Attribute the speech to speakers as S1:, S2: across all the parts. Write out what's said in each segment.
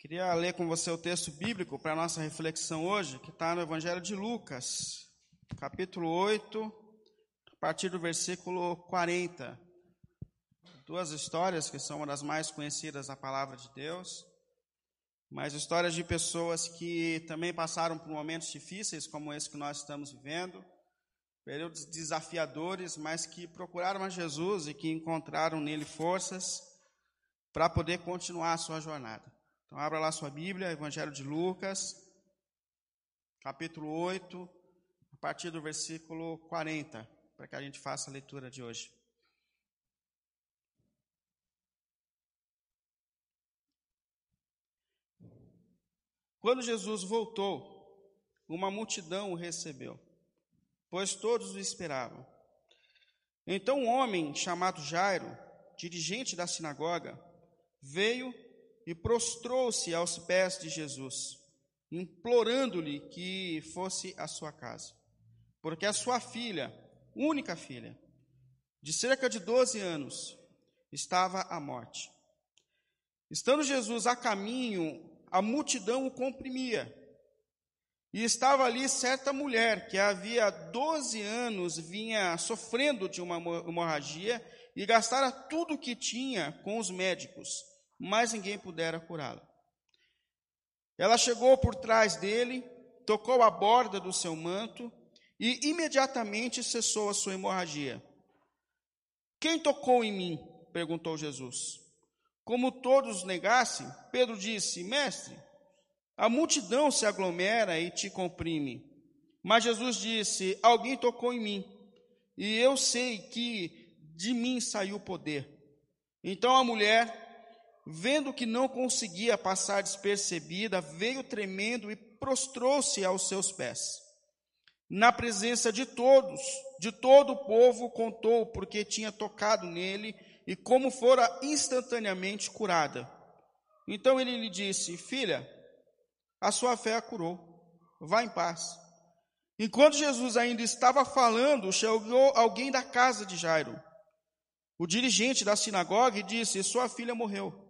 S1: Queria ler com você o texto bíblico para a nossa reflexão hoje, que está no Evangelho de Lucas, capítulo 8, a partir do versículo 40. Duas histórias que são uma das mais conhecidas da palavra de Deus, mas histórias de pessoas que também passaram por momentos difíceis, como esse que nós estamos vivendo, períodos desafiadores, mas que procuraram a Jesus e que encontraram nele forças para poder continuar a sua jornada. Então, abra lá sua Bíblia, Evangelho de Lucas, capítulo 8, a partir do versículo 40, para que a gente faça a leitura de hoje. Quando Jesus voltou, uma multidão o recebeu, pois todos o esperavam. Então um homem chamado Jairo, dirigente da sinagoga, veio e prostrou-se aos pés de Jesus, implorando-lhe que fosse à sua casa, porque a sua filha, única filha, de cerca de 12 anos, estava à morte. Estando Jesus a caminho, a multidão o comprimia. E estava ali certa mulher que havia 12 anos vinha sofrendo de uma hemorragia e gastara tudo o que tinha com os médicos mas ninguém pudera curá-la. Ela chegou por trás dele, tocou a borda do seu manto e imediatamente cessou a sua hemorragia. Quem tocou em mim? perguntou Jesus. Como todos negassem, Pedro disse: Mestre, a multidão se aglomera e te comprime. Mas Jesus disse: Alguém tocou em mim, e eu sei que de mim saiu o poder. Então a mulher vendo que não conseguia passar despercebida, veio tremendo e prostrou-se aos seus pés. Na presença de todos, de todo o povo, contou porque tinha tocado nele e como fora instantaneamente curada. Então ele lhe disse: Filha, a sua fé a curou, vá em paz. Enquanto Jesus ainda estava falando, chegou alguém da casa de Jairo, o dirigente da sinagoga, e disse: Sua filha morreu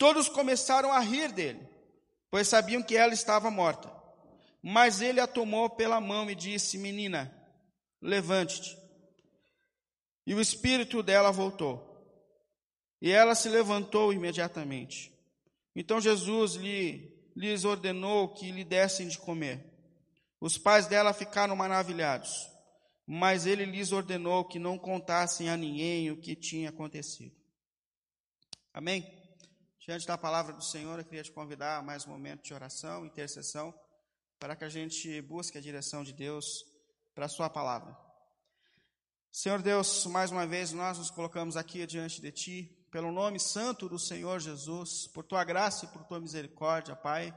S1: Todos começaram a rir dele, pois sabiam que ela estava morta. Mas ele a tomou pela mão e disse: Menina, levante-te. E o espírito dela voltou. E ela se levantou imediatamente. Então Jesus lhe, lhes ordenou que lhe dessem de comer. Os pais dela ficaram maravilhados, mas ele lhes ordenou que não contassem a ninguém o que tinha acontecido. Amém? Diante da palavra do Senhor, eu queria te convidar a mais um momento de oração, intercessão, para que a gente busque a direção de Deus para a Sua palavra. Senhor Deus, mais uma vez nós nos colocamos aqui diante de Ti, pelo nome santo do Senhor Jesus, por Tua graça e por Tua misericórdia, Pai.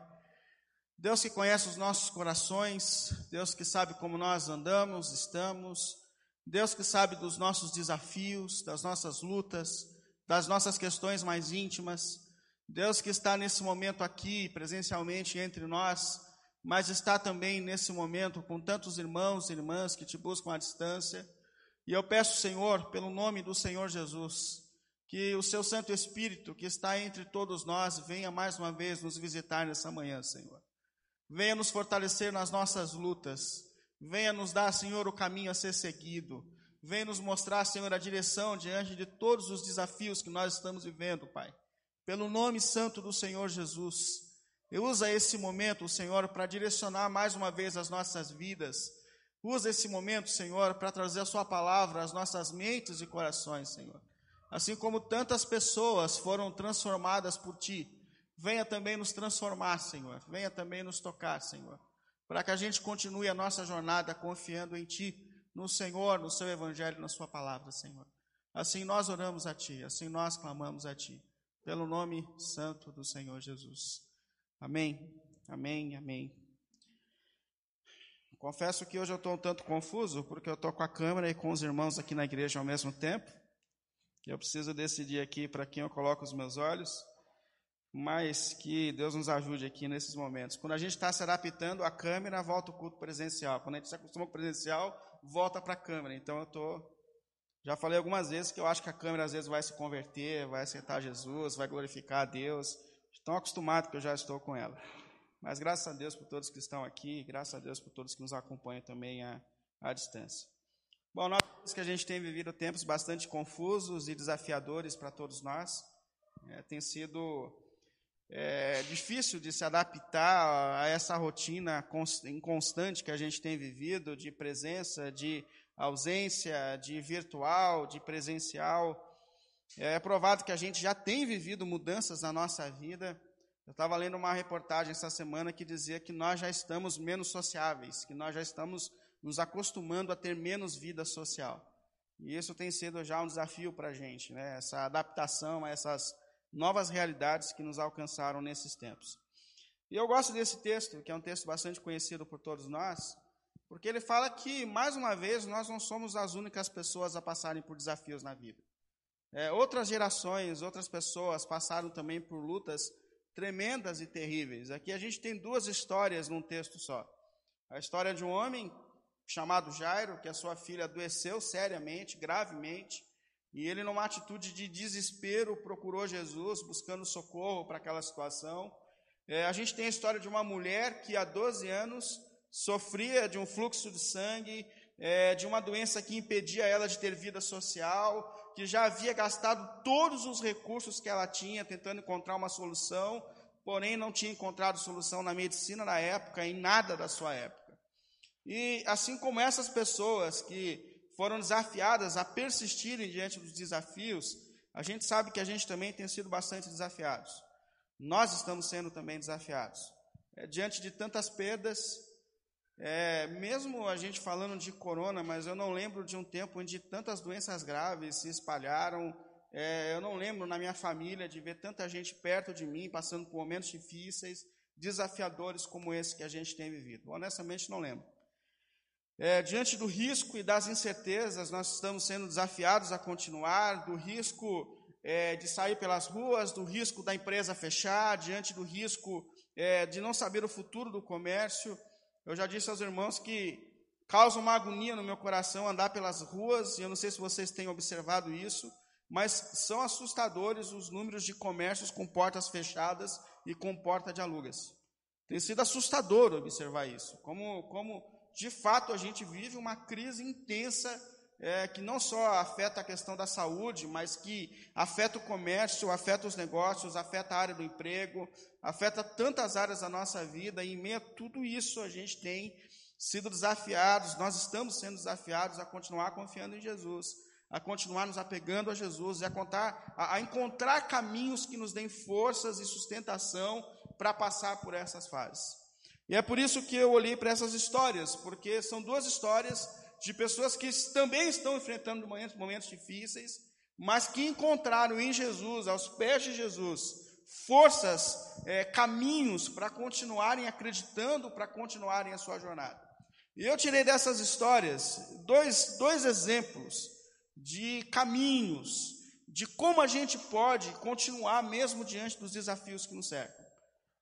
S1: Deus que conhece os nossos corações, Deus que sabe como nós andamos, estamos, Deus que sabe dos nossos desafios, das nossas lutas, das nossas questões mais íntimas. Deus que está nesse momento aqui, presencialmente entre nós, mas está também nesse momento com tantos irmãos e irmãs que te buscam à distância. E eu peço, Senhor, pelo nome do Senhor Jesus, que o seu Santo Espírito, que está entre todos nós, venha mais uma vez nos visitar nessa manhã, Senhor. Venha nos fortalecer nas nossas lutas. Venha nos dar, Senhor, o caminho a ser seguido. Venha nos mostrar, Senhor, a direção diante de todos os desafios que nós estamos vivendo, Pai pelo nome santo do Senhor Jesus. Usa esse momento, Senhor, para direcionar mais uma vez as nossas vidas. Usa esse momento, Senhor, para trazer a Sua palavra às nossas mentes e corações, Senhor. Assim como tantas pessoas foram transformadas por Ti, venha também nos transformar, Senhor. Venha também nos tocar, Senhor. Para que a gente continue a nossa jornada confiando em Ti, no Senhor, no Seu Evangelho, na Sua palavra, Senhor. Assim nós oramos a Ti, assim nós clamamos a Ti pelo nome santo do Senhor Jesus. Amém, amém, amém. Confesso que hoje eu estou um tanto confuso, porque eu estou com a câmera e com os irmãos aqui na igreja ao mesmo tempo. Eu preciso decidir aqui para quem eu coloco os meus olhos, mas que Deus nos ajude aqui nesses momentos. Quando a gente está se adaptando à câmera, volta o culto presencial. Quando a gente se acostuma com o presencial, volta para a câmera. Então eu estou já falei algumas vezes que eu acho que a câmera às vezes vai se converter, vai aceitar Jesus, vai glorificar a Deus. Estão acostumados que eu já estou com ela. Mas graças a Deus por todos que estão aqui, graças a Deus por todos que nos acompanham também à, à distância. Bom, nós que a gente tem vivido tempos bastante confusos e desafiadores para todos nós. É, tem sido é, difícil de se adaptar a essa rotina inconstante que a gente tem vivido de presença, de ausência de virtual, de presencial. É provado que a gente já tem vivido mudanças na nossa vida. Eu estava lendo uma reportagem essa semana que dizia que nós já estamos menos sociáveis, que nós já estamos nos acostumando a ter menos vida social. E isso tem sido já um desafio para a gente, né? essa adaptação a essas novas realidades que nos alcançaram nesses tempos. E eu gosto desse texto, que é um texto bastante conhecido por todos nós, porque ele fala que, mais uma vez, nós não somos as únicas pessoas a passarem por desafios na vida. É, outras gerações, outras pessoas passaram também por lutas tremendas e terríveis. Aqui a gente tem duas histórias num texto só. A história de um homem chamado Jairo, que a sua filha adoeceu seriamente, gravemente, e ele, numa atitude de desespero, procurou Jesus, buscando socorro para aquela situação. É, a gente tem a história de uma mulher que há 12 anos sofria de um fluxo de sangue, é, de uma doença que impedia ela de ter vida social, que já havia gastado todos os recursos que ela tinha tentando encontrar uma solução, porém não tinha encontrado solução na medicina na época, em nada da sua época. E assim como essas pessoas que foram desafiadas a persistirem diante dos desafios, a gente sabe que a gente também tem sido bastante desafiados. Nós estamos sendo também desafiados. É, diante de tantas perdas, é, mesmo a gente falando de corona, mas eu não lembro de um tempo onde tantas doenças graves se espalharam. É, eu não lembro na minha família de ver tanta gente perto de mim passando por momentos difíceis, desafiadores como esse que a gente tem vivido. Honestamente, não lembro. É, diante do risco e das incertezas, nós estamos sendo desafiados a continuar, do risco é, de sair pelas ruas, do risco da empresa fechar, diante do risco é, de não saber o futuro do comércio. Eu já disse aos irmãos que causa uma agonia no meu coração andar pelas ruas, e eu não sei se vocês têm observado isso, mas são assustadores os números de comércios com portas fechadas e com porta de alugas. Tem sido assustador observar isso, como, como de fato a gente vive uma crise intensa é, que não só afeta a questão da saúde, mas que afeta o comércio, afeta os negócios, afeta a área do emprego, afeta tantas áreas da nossa vida, e em meio a tudo isso a gente tem sido desafiados, nós estamos sendo desafiados a continuar confiando em Jesus, a continuar nos apegando a Jesus e a, contar, a, a encontrar caminhos que nos deem forças e sustentação para passar por essas fases. E é por isso que eu olhei para essas histórias, porque são duas histórias de pessoas que também estão enfrentando momentos, momentos difíceis, mas que encontraram em Jesus, aos pés de Jesus, forças, é, caminhos para continuarem acreditando, para continuarem a sua jornada. E eu tirei dessas histórias dois, dois exemplos de caminhos, de como a gente pode continuar mesmo diante dos desafios que nos cercam.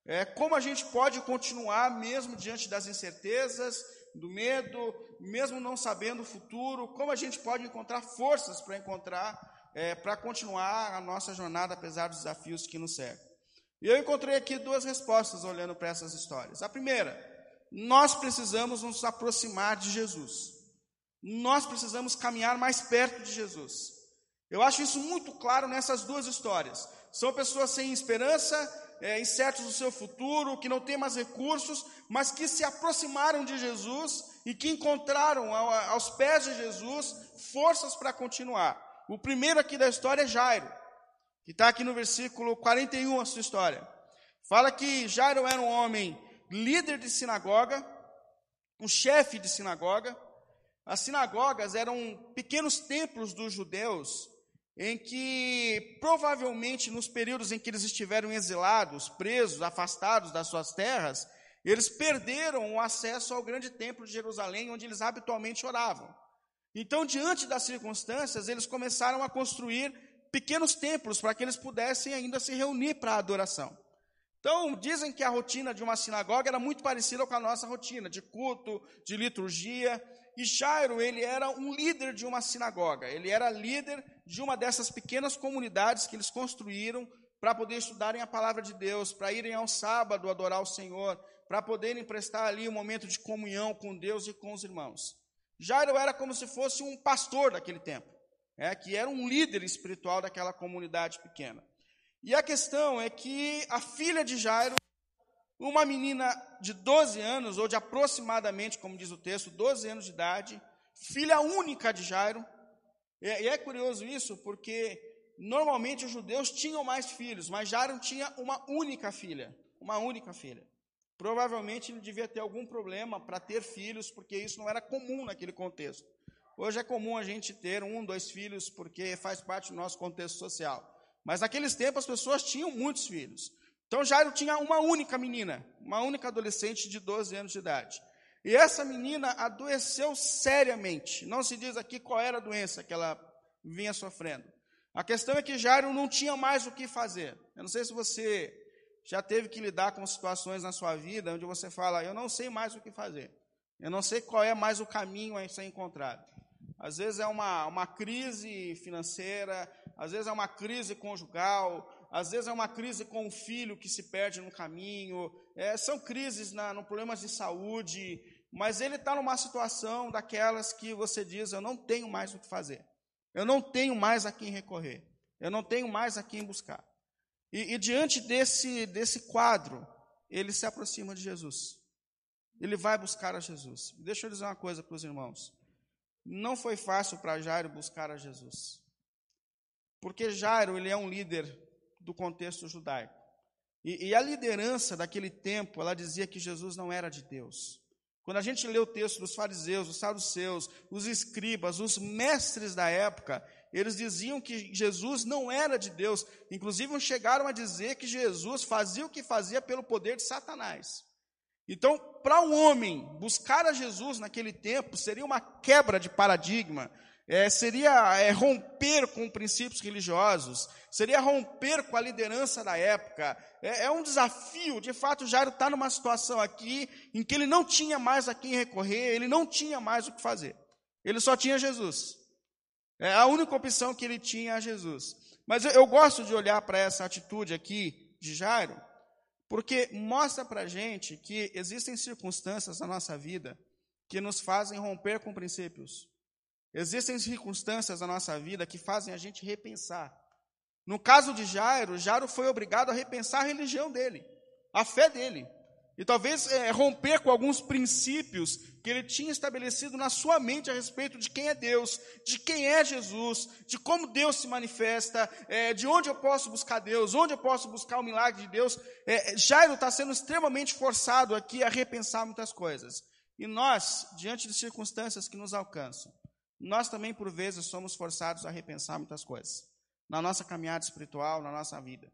S1: É, como a gente pode continuar mesmo diante das incertezas, do medo, mesmo não sabendo o futuro, como a gente pode encontrar forças para encontrar, é, para continuar a nossa jornada apesar dos desafios que nos cercam. E eu encontrei aqui duas respostas olhando para essas histórias. A primeira, nós precisamos nos aproximar de Jesus. Nós precisamos caminhar mais perto de Jesus. Eu acho isso muito claro nessas duas histórias. São pessoas sem esperança, é, incertos do seu futuro, que não têm mais recursos, mas que se aproximaram de Jesus e que encontraram aos pés de Jesus forças para continuar. O primeiro aqui da história é Jairo, que está aqui no versículo 41 a sua história. Fala que Jairo era um homem líder de sinagoga, um chefe de sinagoga. As sinagogas eram pequenos templos dos judeus em que provavelmente nos períodos em que eles estiveram exilados, presos, afastados das suas terras, eles perderam o acesso ao grande templo de Jerusalém, onde eles habitualmente oravam. Então, diante das circunstâncias, eles começaram a construir pequenos templos para que eles pudessem ainda se reunir para a adoração. Então, dizem que a rotina de uma sinagoga era muito parecida com a nossa rotina, de culto, de liturgia. E Jairo, ele era um líder de uma sinagoga, ele era líder de uma dessas pequenas comunidades que eles construíram para poder estudarem a palavra de Deus, para irem ao sábado adorar o Senhor, para poderem prestar ali um momento de comunhão com Deus e com os irmãos. Jairo era como se fosse um pastor daquele tempo, é, que era um líder espiritual daquela comunidade pequena. E a questão é que a filha de Jairo, uma menina de 12 anos, ou de aproximadamente, como diz o texto, 12 anos de idade, filha única de Jairo. E é curioso isso, porque normalmente os judeus tinham mais filhos, mas Jairo tinha uma única filha, uma única filha. Provavelmente ele devia ter algum problema para ter filhos, porque isso não era comum naquele contexto. Hoje é comum a gente ter um, dois filhos, porque faz parte do nosso contexto social. Mas naqueles tempos as pessoas tinham muitos filhos. Então Jairo tinha uma única menina, uma única adolescente de 12 anos de idade. E essa menina adoeceu seriamente. Não se diz aqui qual era a doença que ela vinha sofrendo. A questão é que Jairo não tinha mais o que fazer. Eu não sei se você já teve que lidar com situações na sua vida onde você fala, eu não sei mais o que fazer. Eu não sei qual é mais o caminho a ser encontrado. Às vezes é uma, uma crise financeira, às vezes é uma crise conjugal, às vezes é uma crise com o filho que se perde no caminho, é, são crises na, no problemas de saúde, mas ele está numa situação daquelas que você diz: eu não tenho mais o que fazer, eu não tenho mais a quem recorrer, eu não tenho mais a quem buscar. E, e diante desse, desse quadro, ele se aproxima de Jesus. Ele vai buscar a Jesus. Deixa eu dizer uma coisa para os irmãos. Não foi fácil para Jairo buscar a Jesus. Porque Jairo, ele é um líder do contexto judaico. E, e, a liderança daquele tempo, ela dizia que Jesus não era de Deus. Quando a gente lê o texto dos fariseus, os saduceus, os escribas, os mestres da época, eles diziam que Jesus não era de Deus. Inclusive, chegaram a dizer que Jesus fazia o que fazia pelo poder de Satanás. Então, para um homem buscar a Jesus naquele tempo seria uma quebra de paradigma, é, seria é, romper com princípios religiosos, seria romper com a liderança da época. É, é um desafio, de fato, Jairo está numa situação aqui em que ele não tinha mais a quem recorrer, ele não tinha mais o que fazer. Ele só tinha Jesus. É a única opção que ele tinha é Jesus. Mas eu, eu gosto de olhar para essa atitude aqui de Jairo, porque mostra para a gente que existem circunstâncias na nossa vida que nos fazem romper com princípios. Existem circunstâncias na nossa vida que fazem a gente repensar. No caso de Jairo, Jairo foi obrigado a repensar a religião dele, a fé dele. E talvez é, romper com alguns princípios que ele tinha estabelecido na sua mente a respeito de quem é Deus, de quem é Jesus, de como Deus se manifesta, é, de onde eu posso buscar Deus, onde eu posso buscar o milagre de Deus. É, Jairo está sendo extremamente forçado aqui a repensar muitas coisas. E nós, diante de circunstâncias que nos alcançam, nós também, por vezes, somos forçados a repensar muitas coisas na nossa caminhada espiritual, na nossa vida.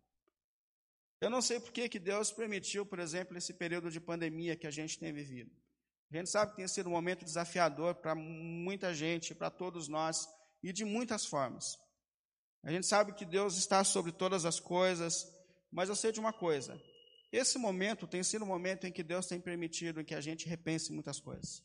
S1: Eu não sei por que, que Deus permitiu, por exemplo, esse período de pandemia que a gente tem vivido. A gente sabe que tem sido um momento desafiador para muita gente, para todos nós, e de muitas formas. A gente sabe que Deus está sobre todas as coisas, mas eu sei de uma coisa: esse momento tem sido um momento em que Deus tem permitido que a gente repense muitas coisas.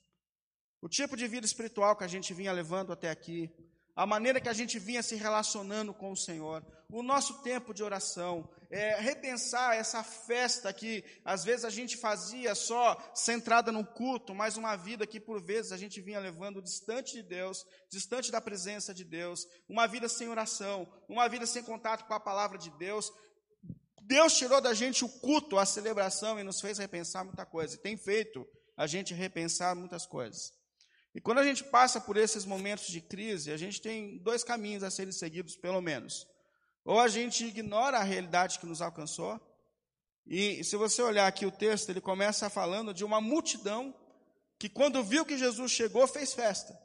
S1: O tipo de vida espiritual que a gente vinha levando até aqui, a maneira que a gente vinha se relacionando com o Senhor, o nosso tempo de oração, é, repensar essa festa que às vezes a gente fazia só centrada no culto, mas uma vida que por vezes a gente vinha levando distante de Deus, distante da presença de Deus, uma vida sem oração, uma vida sem contato com a palavra de Deus. Deus tirou da gente o culto, a celebração e nos fez repensar muita coisa, e tem feito a gente repensar muitas coisas. E quando a gente passa por esses momentos de crise, a gente tem dois caminhos a serem seguidos, pelo menos. Ou a gente ignora a realidade que nos alcançou, e se você olhar aqui o texto, ele começa falando de uma multidão que, quando viu que Jesus chegou, fez festa.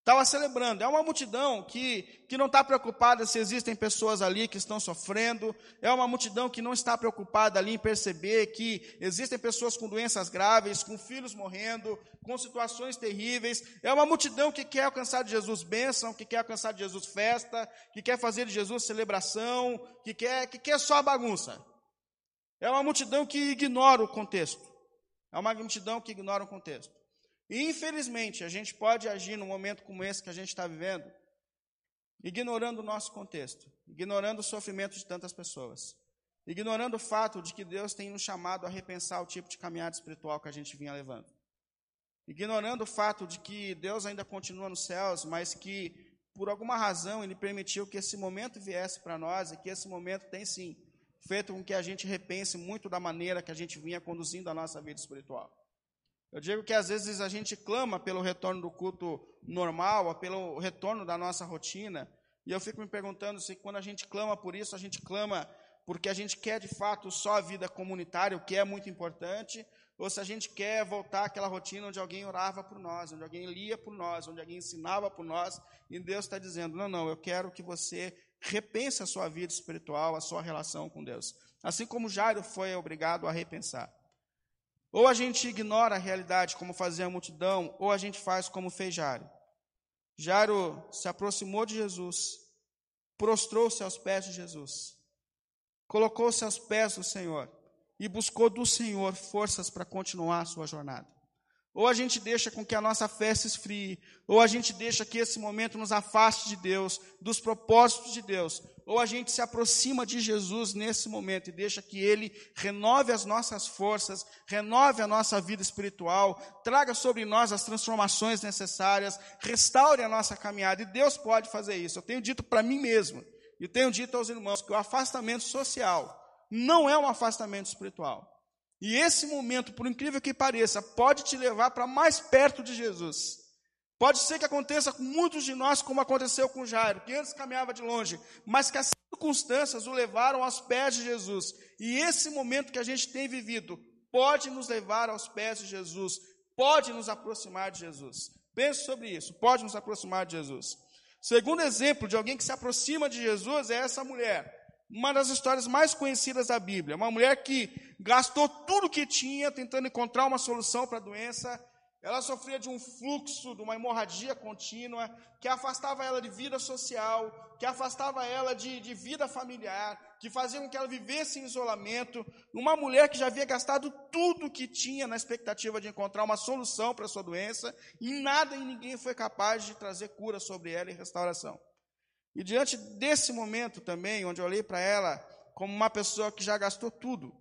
S1: Estava celebrando. É uma multidão que, que não está preocupada se existem pessoas ali que estão sofrendo. É uma multidão que não está preocupada ali em perceber que existem pessoas com doenças graves, com filhos morrendo, com situações terríveis. É uma multidão que quer alcançar de Jesus bênção, que quer alcançar de Jesus festa, que quer fazer de Jesus celebração, que quer, que quer só bagunça. É uma multidão que ignora o contexto. É uma multidão que ignora o contexto. E, infelizmente, a gente pode agir num momento como esse que a gente está vivendo, ignorando o nosso contexto, ignorando o sofrimento de tantas pessoas, ignorando o fato de que Deus tem nos chamado a repensar o tipo de caminhada espiritual que a gente vinha levando, ignorando o fato de que Deus ainda continua nos céus, mas que, por alguma razão, Ele permitiu que esse momento viesse para nós e que esse momento tem sim feito com que a gente repense muito da maneira que a gente vinha conduzindo a nossa vida espiritual. Eu digo que às vezes a gente clama pelo retorno do culto normal, pelo retorno da nossa rotina, e eu fico me perguntando se quando a gente clama por isso, a gente clama porque a gente quer de fato só a vida comunitária, o que é muito importante, ou se a gente quer voltar àquela rotina onde alguém orava por nós, onde alguém lia por nós, onde alguém ensinava por nós, e Deus está dizendo: não, não, eu quero que você repense a sua vida espiritual, a sua relação com Deus. Assim como Jairo foi obrigado a repensar. Ou a gente ignora a realidade como fazia a multidão, ou a gente faz como fez Jairo. Jairo se aproximou de Jesus, prostrou-se aos pés de Jesus, colocou-se aos pés do Senhor e buscou do Senhor forças para continuar a sua jornada. Ou a gente deixa com que a nossa fé se esfrie, ou a gente deixa que esse momento nos afaste de Deus, dos propósitos de Deus, ou a gente se aproxima de Jesus nesse momento e deixa que Ele renove as nossas forças, renove a nossa vida espiritual, traga sobre nós as transformações necessárias, restaure a nossa caminhada. E Deus pode fazer isso. Eu tenho dito para mim mesmo, e tenho dito aos irmãos, que o afastamento social não é um afastamento espiritual. E esse momento, por incrível que pareça, pode te levar para mais perto de Jesus. Pode ser que aconteça com muitos de nós, como aconteceu com Jairo, que antes caminhava de longe, mas que as circunstâncias o levaram aos pés de Jesus. E esse momento que a gente tem vivido pode nos levar aos pés de Jesus, pode nos aproximar de Jesus. Pense sobre isso, pode nos aproximar de Jesus. Segundo exemplo de alguém que se aproxima de Jesus é essa mulher uma das histórias mais conhecidas da Bíblia. Uma mulher que gastou tudo que tinha tentando encontrar uma solução para a doença. Ela sofria de um fluxo, de uma hemorragia contínua, que afastava ela de vida social, que afastava ela de, de vida familiar, que fazia com que ela vivesse em isolamento. Uma mulher que já havia gastado tudo que tinha na expectativa de encontrar uma solução para a sua doença, e nada e ninguém foi capaz de trazer cura sobre ela e restauração. E diante desse momento também, onde eu olhei para ela como uma pessoa que já gastou tudo,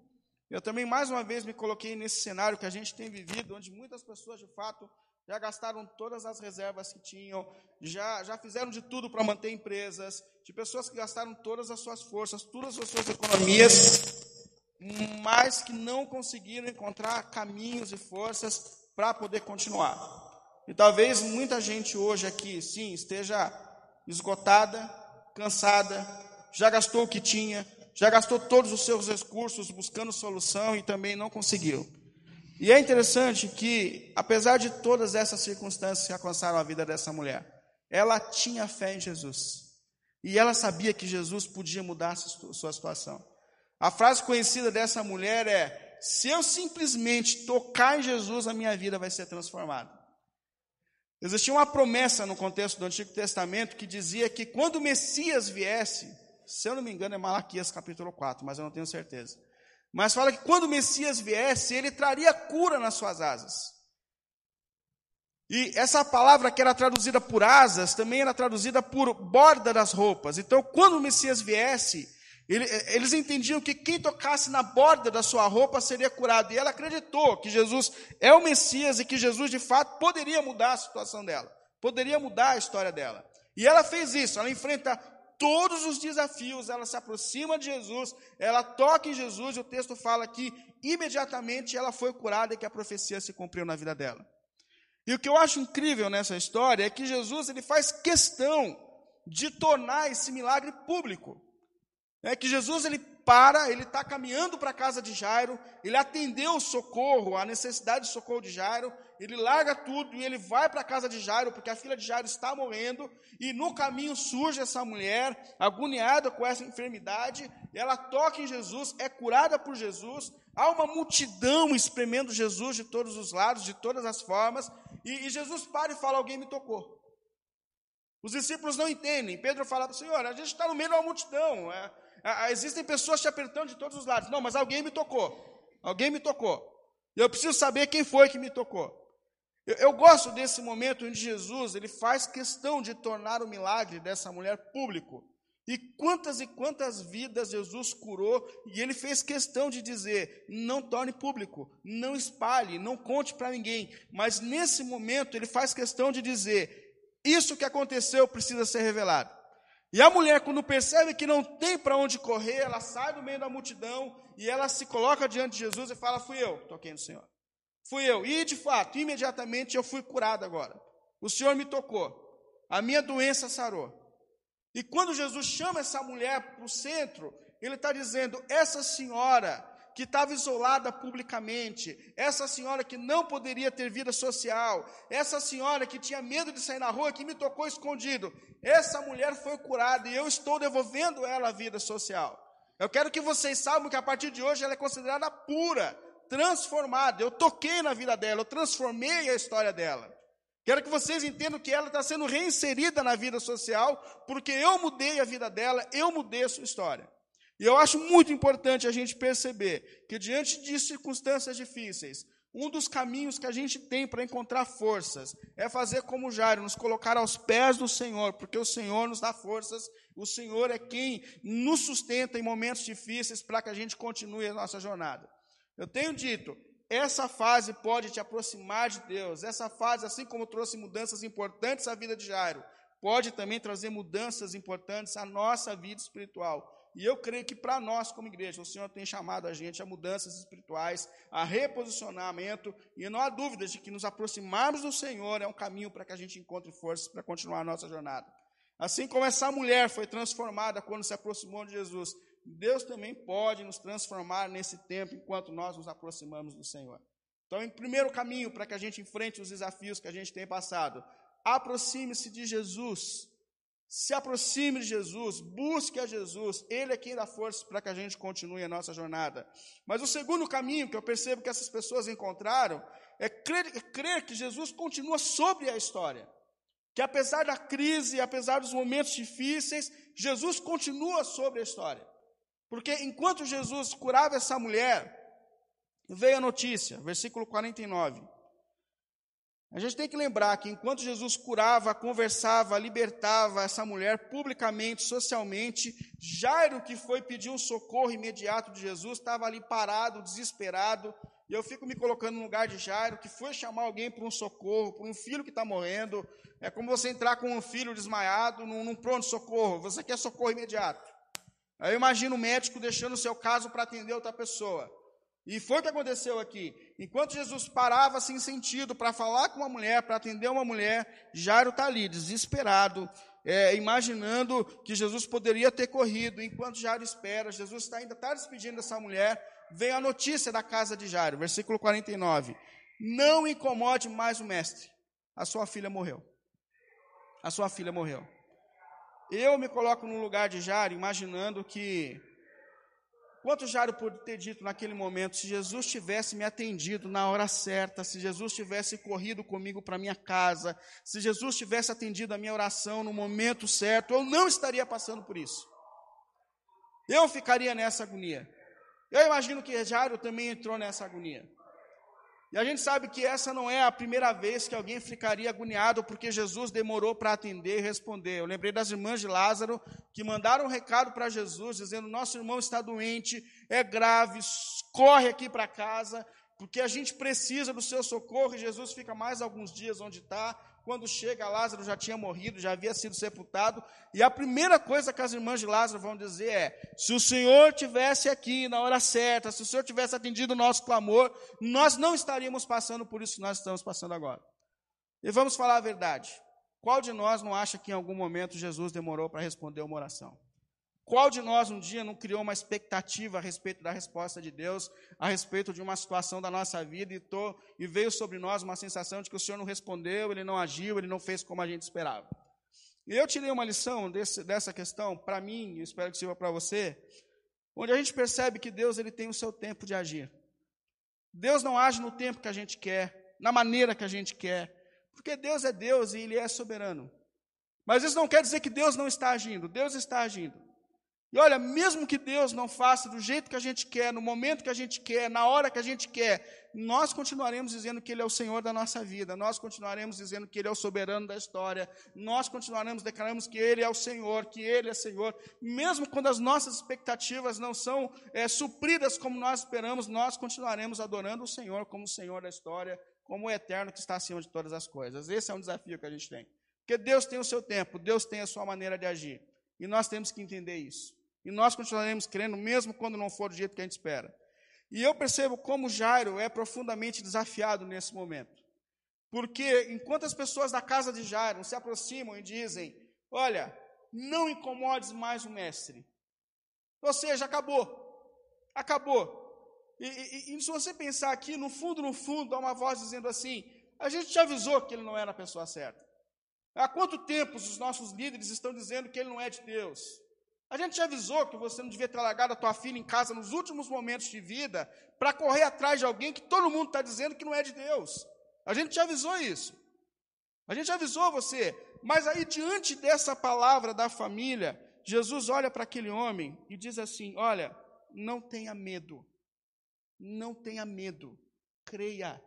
S1: eu também mais uma vez me coloquei nesse cenário que a gente tem vivido, onde muitas pessoas de fato já gastaram todas as reservas que tinham, já, já fizeram de tudo para manter empresas, de pessoas que gastaram todas as suas forças, todas as suas economias, mas que não conseguiram encontrar caminhos e forças para poder continuar. E talvez muita gente hoje aqui, sim, esteja esgotada, cansada, já gastou o que tinha, já gastou todos os seus recursos buscando solução e também não conseguiu. E é interessante que, apesar de todas essas circunstâncias que alcançaram a vida dessa mulher, ela tinha fé em Jesus. E ela sabia que Jesus podia mudar sua situação. A frase conhecida dessa mulher é: Se eu simplesmente tocar em Jesus, a minha vida vai ser transformada. Existia uma promessa no contexto do Antigo Testamento que dizia que quando o Messias viesse, se eu não me engano é Malaquias capítulo 4, mas eu não tenho certeza. Mas fala que quando o Messias viesse, ele traria cura nas suas asas. E essa palavra que era traduzida por asas, também era traduzida por borda das roupas. Então, quando o Messias viesse, eles entendiam que quem tocasse na borda da sua roupa seria curado. E ela acreditou que Jesus é o Messias e que Jesus, de fato, poderia mudar a situação dela, poderia mudar a história dela. E ela fez isso, ela enfrenta todos os desafios, ela se aproxima de Jesus, ela toca em Jesus, e o texto fala que imediatamente ela foi curada e que a profecia se cumpriu na vida dela. E o que eu acho incrível nessa história é que Jesus ele faz questão de tornar esse milagre público. É que Jesus ele para, ele está caminhando para a casa de Jairo, ele atendeu o socorro, a necessidade de socorro de Jairo, ele larga tudo e ele vai para a casa de Jairo, porque a filha de Jairo está morrendo, e no caminho surge essa mulher, agoniada com essa enfermidade, ela toca em Jesus, é curada por Jesus, há uma multidão espremendo Jesus de todos os lados, de todas as formas, e, e Jesus para e fala: Alguém me tocou. Os discípulos não entendem. Pedro fala: Senhor, a gente está no meio de uma multidão. É, existem pessoas te apertando de todos os lados. Não, mas alguém me tocou. Alguém me tocou. Eu preciso saber quem foi que me tocou. Eu, eu gosto desse momento onde Jesus ele faz questão de tornar o milagre dessa mulher público. E quantas e quantas vidas Jesus curou, e ele fez questão de dizer: não torne público, não espalhe, não conte para ninguém. Mas nesse momento ele faz questão de dizer: isso que aconteceu precisa ser revelado. E a mulher, quando percebe que não tem para onde correr, ela sai do meio da multidão e ela se coloca diante de Jesus e fala: Fui eu, toquei no Senhor. Fui eu. E de fato, imediatamente eu fui curado agora. O Senhor me tocou. A minha doença sarou. E quando Jesus chama essa mulher para o centro, ele está dizendo: essa senhora que estava isolada publicamente, essa senhora que não poderia ter vida social, essa senhora que tinha medo de sair na rua, que me tocou escondido, essa mulher foi curada e eu estou devolvendo ela a vida social. Eu quero que vocês saibam que a partir de hoje ela é considerada pura, transformada. Eu toquei na vida dela, eu transformei a história dela. Quero que vocês entendam que ela está sendo reinserida na vida social, porque eu mudei a vida dela, eu mudei a sua história. E eu acho muito importante a gente perceber que, diante de circunstâncias difíceis, um dos caminhos que a gente tem para encontrar forças é fazer como Jairo, nos colocar aos pés do Senhor, porque o Senhor nos dá forças, o Senhor é quem nos sustenta em momentos difíceis para que a gente continue a nossa jornada. Eu tenho dito, essa fase pode te aproximar de Deus. Essa fase, assim como trouxe mudanças importantes à vida de Jairo, pode também trazer mudanças importantes à nossa vida espiritual. E eu creio que para nós, como igreja, o Senhor tem chamado a gente a mudanças espirituais, a reposicionamento, e não há dúvidas de que nos aproximarmos do Senhor é um caminho para que a gente encontre forças para continuar a nossa jornada. Assim como essa mulher foi transformada quando se aproximou de Jesus, Deus também pode nos transformar nesse tempo enquanto nós nos aproximamos do Senhor. Então, em primeiro caminho, para que a gente enfrente os desafios que a gente tem passado, aproxime-se de Jesus. Se aproxime de Jesus, busque a Jesus, Ele é quem dá força para que a gente continue a nossa jornada. Mas o segundo caminho que eu percebo que essas pessoas encontraram é crer, é crer que Jesus continua sobre a história. Que apesar da crise, apesar dos momentos difíceis, Jesus continua sobre a história. Porque enquanto Jesus curava essa mulher, veio a notícia, versículo 49. A gente tem que lembrar que enquanto Jesus curava, conversava, libertava essa mulher publicamente, socialmente, Jairo, que foi pedir um socorro imediato de Jesus, estava ali parado, desesperado. E eu fico me colocando no lugar de Jairo, que foi chamar alguém para um socorro, para um filho que está morrendo. É como você entrar com um filho desmaiado num, num pronto-socorro. Você quer socorro imediato. Aí eu imagino o médico deixando o seu caso para atender outra pessoa. E foi o que aconteceu aqui. Enquanto Jesus parava sem sentido para falar com uma mulher, para atender uma mulher, Jairo está ali, desesperado, é, imaginando que Jesus poderia ter corrido. Enquanto Jairo espera, Jesus está, ainda está despedindo dessa mulher, vem a notícia da casa de Jairo, versículo 49. Não incomode mais o mestre, a sua filha morreu. A sua filha morreu. Eu me coloco no lugar de Jairo, imaginando que, quanto Jairo pode ter dito naquele momento, se Jesus tivesse me atendido na hora certa, se Jesus tivesse corrido comigo para minha casa, se Jesus tivesse atendido a minha oração no momento certo, eu não estaria passando por isso. Eu ficaria nessa agonia. Eu imagino que Jairo também entrou nessa agonia. E a gente sabe que essa não é a primeira vez que alguém ficaria agoniado porque Jesus demorou para atender e responder. Eu lembrei das irmãs de Lázaro que mandaram um recado para Jesus dizendo: Nosso irmão está doente, é grave, corre aqui para casa, porque a gente precisa do seu socorro. E Jesus fica mais alguns dias onde está. Quando chega, Lázaro já tinha morrido, já havia sido sepultado. E a primeira coisa que as irmãs de Lázaro vão dizer é: se o Senhor tivesse aqui na hora certa, se o Senhor tivesse atendido o nosso clamor, nós não estaríamos passando por isso que nós estamos passando agora. E vamos falar a verdade. Qual de nós não acha que em algum momento Jesus demorou para responder uma oração? Qual de nós um dia não criou uma expectativa a respeito da resposta de Deus, a respeito de uma situação da nossa vida e, tô, e veio sobre nós uma sensação de que o Senhor não respondeu, ele não agiu, ele não fez como a gente esperava? E eu tirei uma lição desse, dessa questão para mim, e espero que sirva para você, onde a gente percebe que Deus ele tem o seu tempo de agir. Deus não age no tempo que a gente quer, na maneira que a gente quer, porque Deus é Deus e Ele é soberano. Mas isso não quer dizer que Deus não está agindo, Deus está agindo. E olha, mesmo que Deus não faça do jeito que a gente quer, no momento que a gente quer, na hora que a gente quer, nós continuaremos dizendo que Ele é o Senhor da nossa vida, nós continuaremos dizendo que Ele é o soberano da história, nós continuaremos declarando que Ele é o Senhor, que Ele é Senhor, mesmo quando as nossas expectativas não são é, supridas como nós esperamos, nós continuaremos adorando o Senhor como o Senhor da história, como o eterno que está acima de todas as coisas. Esse é um desafio que a gente tem. Porque Deus tem o seu tempo, Deus tem a sua maneira de agir. E nós temos que entender isso. E nós continuaremos crendo, mesmo quando não for do jeito que a gente espera. E eu percebo como Jairo é profundamente desafiado nesse momento. Porque enquanto as pessoas da casa de Jairo se aproximam e dizem: Olha, não incomodes mais o mestre. Ou seja, acabou. Acabou. E, e, e se você pensar aqui, no fundo, no fundo, há uma voz dizendo assim: A gente te avisou que ele não era a pessoa certa. Há quanto tempo os nossos líderes estão dizendo que ele não é de Deus? A gente já avisou que você não devia ter largado a tua filha em casa nos últimos momentos de vida para correr atrás de alguém que todo mundo está dizendo que não é de Deus. A gente já avisou isso. A gente avisou você. Mas aí, diante dessa palavra da família, Jesus olha para aquele homem e diz assim: Olha, não tenha medo. Não tenha medo. Creia.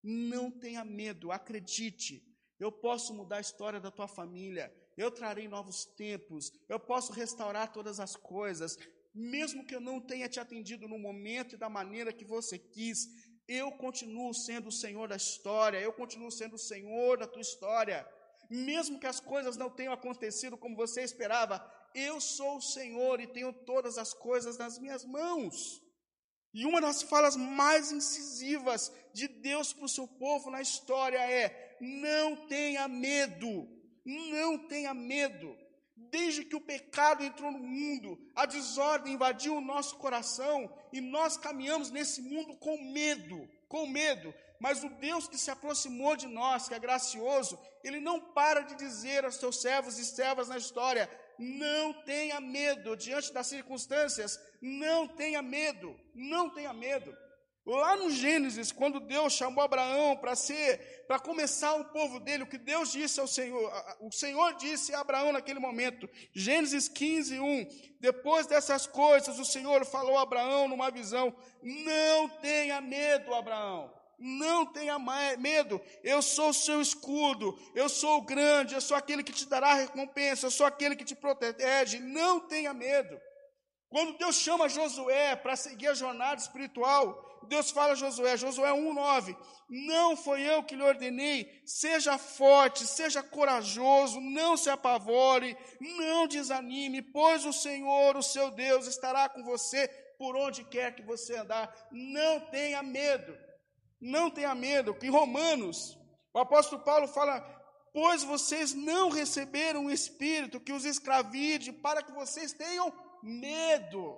S1: Não tenha medo. Acredite. Eu posso mudar a história da tua família eu trarei novos tempos, eu posso restaurar todas as coisas, mesmo que eu não tenha te atendido no momento e da maneira que você quis, eu continuo sendo o Senhor da história, eu continuo sendo o Senhor da tua história. Mesmo que as coisas não tenham acontecido como você esperava, eu sou o Senhor e tenho todas as coisas nas minhas mãos. E uma das falas mais incisivas de Deus para o seu povo na história é: não tenha medo, não tenha medo. Desde que o pecado entrou no mundo, a desordem invadiu o nosso coração e nós caminhamos nesse mundo com medo, com medo. Mas o Deus que se aproximou de nós, que é gracioso, ele não para de dizer aos seus servos e servas na história: não tenha medo diante das circunstâncias, não tenha medo, não tenha medo. Lá no Gênesis, quando Deus chamou Abraão para ser, para começar o povo dele, o que Deus disse ao Senhor, o Senhor disse a Abraão naquele momento, Gênesis 15, 1. Depois dessas coisas, o Senhor falou a Abraão numa visão: Não tenha medo, Abraão. Não tenha medo, eu sou o seu escudo, eu sou o grande, eu sou aquele que te dará recompensa, eu sou aquele que te protege. Não tenha medo. Quando Deus chama Josué para seguir a jornada espiritual, Deus fala a Josué, Josué 1,9: Não foi eu que lhe ordenei, seja forte, seja corajoso, não se apavore, não desanime, pois o Senhor, o seu Deus, estará com você por onde quer que você andar. Não tenha medo, não tenha medo. Em Romanos, o apóstolo Paulo fala: Pois vocês não receberam o Espírito que os escravide, para que vocês tenham medo.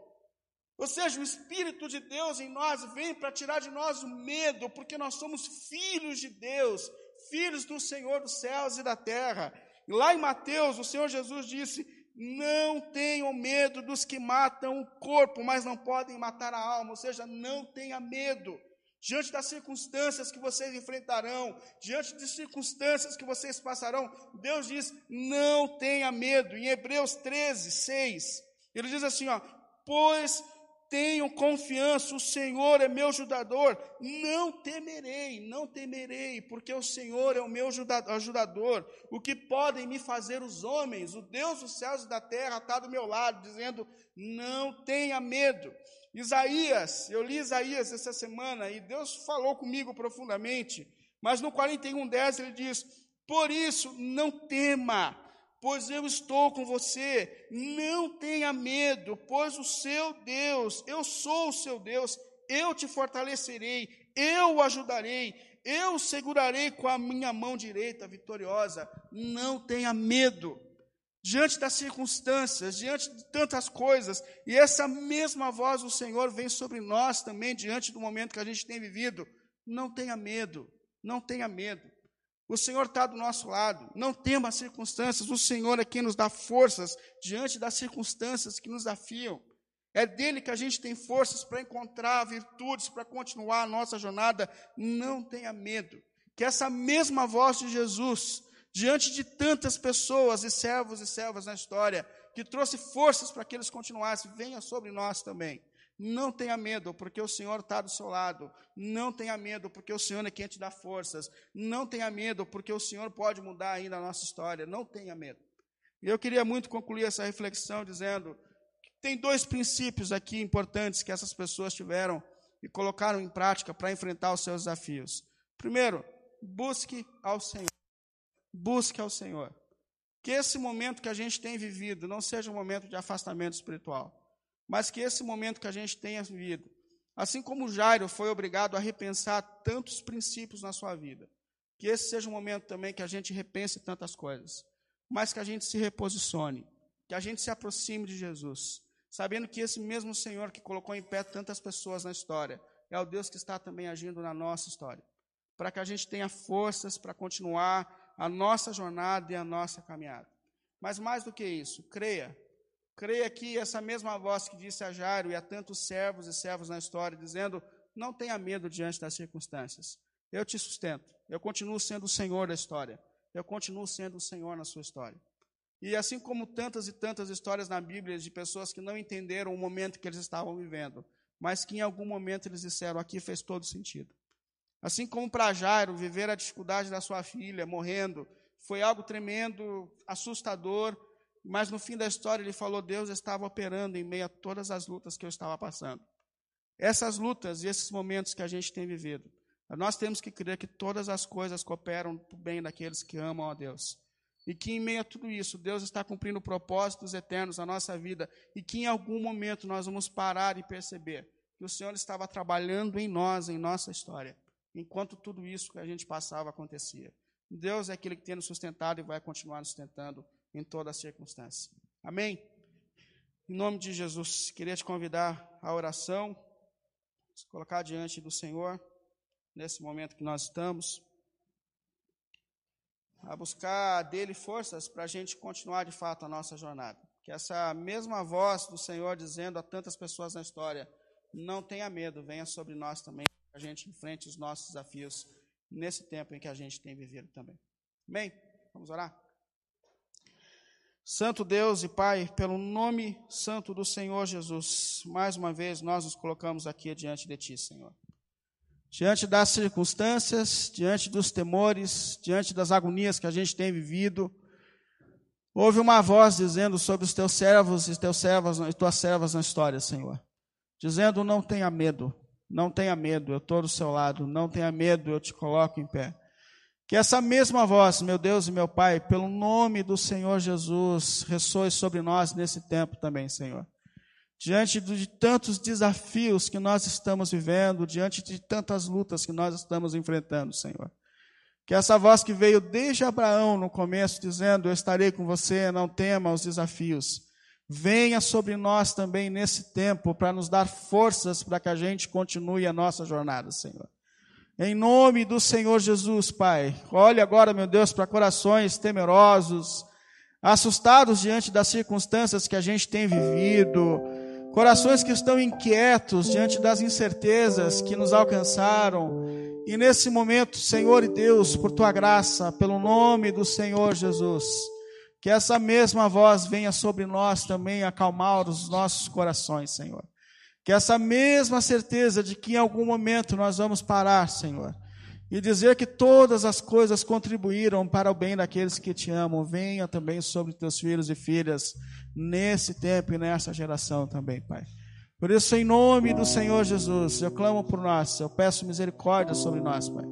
S1: Ou seja, o Espírito de Deus em nós vem para tirar de nós o medo, porque nós somos filhos de Deus, filhos do Senhor dos céus e da terra. E lá em Mateus, o Senhor Jesus disse: Não tenham medo dos que matam o corpo, mas não podem matar a alma. Ou seja, não tenha medo. Diante das circunstâncias que vocês enfrentarão, diante das circunstâncias que vocês passarão, Deus diz: não tenha medo. Em Hebreus 13, 6, ele diz assim: ó, pois tenho confiança, o Senhor é meu ajudador, não temerei, não temerei, porque o Senhor é o meu ajudador. O que podem me fazer os homens? O Deus dos céus e da terra está do meu lado, dizendo: não tenha medo. Isaías, eu li Isaías essa semana e Deus falou comigo profundamente, mas no 41:10 ele diz: Por isso não tema, pois eu estou com você. Não tenha medo, pois o seu Deus, eu sou o seu Deus, eu te fortalecerei, eu o ajudarei, eu segurarei com a minha mão direita vitoriosa. Não tenha medo. Diante das circunstâncias, diante de tantas coisas, e essa mesma voz do Senhor vem sobre nós também, diante do momento que a gente tem vivido. Não tenha medo, não tenha medo. O Senhor está do nosso lado, não tema as circunstâncias, o Senhor é quem nos dá forças diante das circunstâncias que nos desafiam. É dele que a gente tem forças para encontrar virtudes, para continuar a nossa jornada. Não tenha medo. Que essa mesma voz de Jesus diante de tantas pessoas e servos e servas na história, que trouxe forças para que eles continuassem, venha sobre nós também. Não tenha medo, porque o Senhor está do seu lado. Não tenha medo, porque o Senhor é quem te dá forças. Não tenha medo, porque o Senhor pode mudar ainda a nossa história. Não tenha medo. E eu queria muito concluir essa reflexão dizendo que tem dois princípios aqui importantes que essas pessoas tiveram e colocaram em prática para enfrentar os seus desafios. Primeiro, busque ao Senhor. Busque ao Senhor. Que esse momento que a gente tem vivido não seja um momento de afastamento espiritual, mas que esse momento que a gente tenha vivido, assim como Jairo foi obrigado a repensar tantos princípios na sua vida, que esse seja um momento também que a gente repense tantas coisas, mas que a gente se reposicione, que a gente se aproxime de Jesus, sabendo que esse mesmo Senhor que colocou em pé tantas pessoas na história, é o Deus que está também agindo na nossa história, para que a gente tenha forças para continuar a nossa jornada e a nossa caminhada. Mas mais do que isso, creia. Creia que essa mesma voz que disse a Jairo e a tantos servos e servos na história, dizendo: não tenha medo diante das circunstâncias. Eu te sustento. Eu continuo sendo o Senhor da história. Eu continuo sendo o Senhor na sua história. E assim como tantas e tantas histórias na Bíblia de pessoas que não entenderam o momento que eles estavam vivendo, mas que em algum momento eles disseram: aqui fez todo sentido. Assim como para Jairo, viver a dificuldade da sua filha morrendo foi algo tremendo, assustador, mas no fim da história ele falou: Deus estava operando em meio a todas as lutas que eu estava passando. Essas lutas e esses momentos que a gente tem vivido, nós temos que crer que todas as coisas cooperam para o bem daqueles que amam a Deus. E que em meio a tudo isso, Deus está cumprindo propósitos eternos na nossa vida. E que em algum momento nós vamos parar e perceber que o Senhor estava trabalhando em nós, em nossa história enquanto tudo isso que a gente passava acontecia. Deus é aquele que tem nos sustentado e vai continuar nos sustentando em toda circunstância. Amém? Em nome de Jesus, queria te convidar à oração, se colocar diante do Senhor, nesse momento que nós estamos, a buscar dele forças para a gente continuar de fato a nossa jornada. Que essa mesma voz do Senhor dizendo a tantas pessoas na história: não tenha medo, venha sobre nós também a gente enfrente os nossos desafios nesse tempo em que a gente tem vivido também. Amém? Vamos orar? Santo Deus e Pai, pelo nome santo do Senhor Jesus, mais uma vez nós nos colocamos aqui diante de Ti, Senhor. Diante das circunstâncias, diante dos temores, diante das agonias que a gente tem vivido, houve uma voz dizendo sobre os teus servos e teus servas e tuas servas na história, Senhor. Dizendo: não tenha medo, não tenha medo, eu estou do seu lado. Não tenha medo, eu te coloco em pé. Que essa mesma voz, meu Deus e meu Pai, pelo nome do Senhor Jesus, ressoe sobre nós nesse tempo também, Senhor. Diante de tantos desafios que nós estamos vivendo, diante de tantas lutas que nós estamos enfrentando, Senhor. Que essa voz que veio desde Abraão no começo, dizendo: Eu estarei com você, não tema os desafios venha sobre nós também nesse tempo para nos dar forças para que a gente continue a nossa jornada, Senhor. Em nome do Senhor Jesus, Pai, olhe agora, meu Deus, para corações temerosos, assustados diante das circunstâncias que a gente tem vivido, corações que estão inquietos diante das incertezas que nos alcançaram. E nesse momento, Senhor e Deus, por tua graça, pelo nome do Senhor Jesus, que essa mesma voz venha sobre nós também acalmar os nossos corações, Senhor. Que essa mesma certeza de que em algum momento nós vamos parar, Senhor, e dizer que todas as coisas contribuíram para o bem daqueles que te amam, venha também sobre teus filhos e filhas nesse tempo e nessa geração também, Pai. Por isso, em nome do Senhor Jesus, eu clamo por nós, eu peço misericórdia sobre nós, Pai.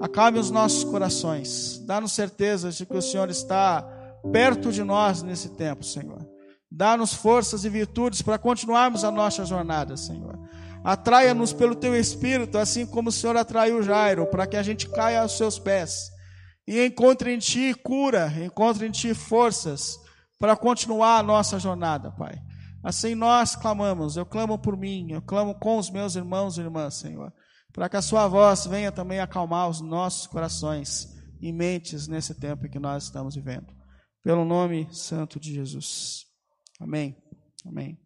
S1: Acalme os nossos corações, dá-nos certeza de que o Senhor está perto de nós nesse tempo, Senhor. Dá-nos forças e virtudes para continuarmos a nossa jornada, Senhor. Atraia-nos pelo teu espírito, assim como o Senhor atraiu Jairo, para que a gente caia aos seus pés e encontre em ti cura, encontre em ti forças
S2: para continuar a nossa jornada, Pai. Assim nós clamamos, eu clamo por mim, eu clamo com os meus irmãos e irmãs, Senhor, para que a Sua voz venha também acalmar os nossos corações e mentes nesse tempo que nós estamos vivendo. Pelo nome santo de Jesus. Amém. Amém.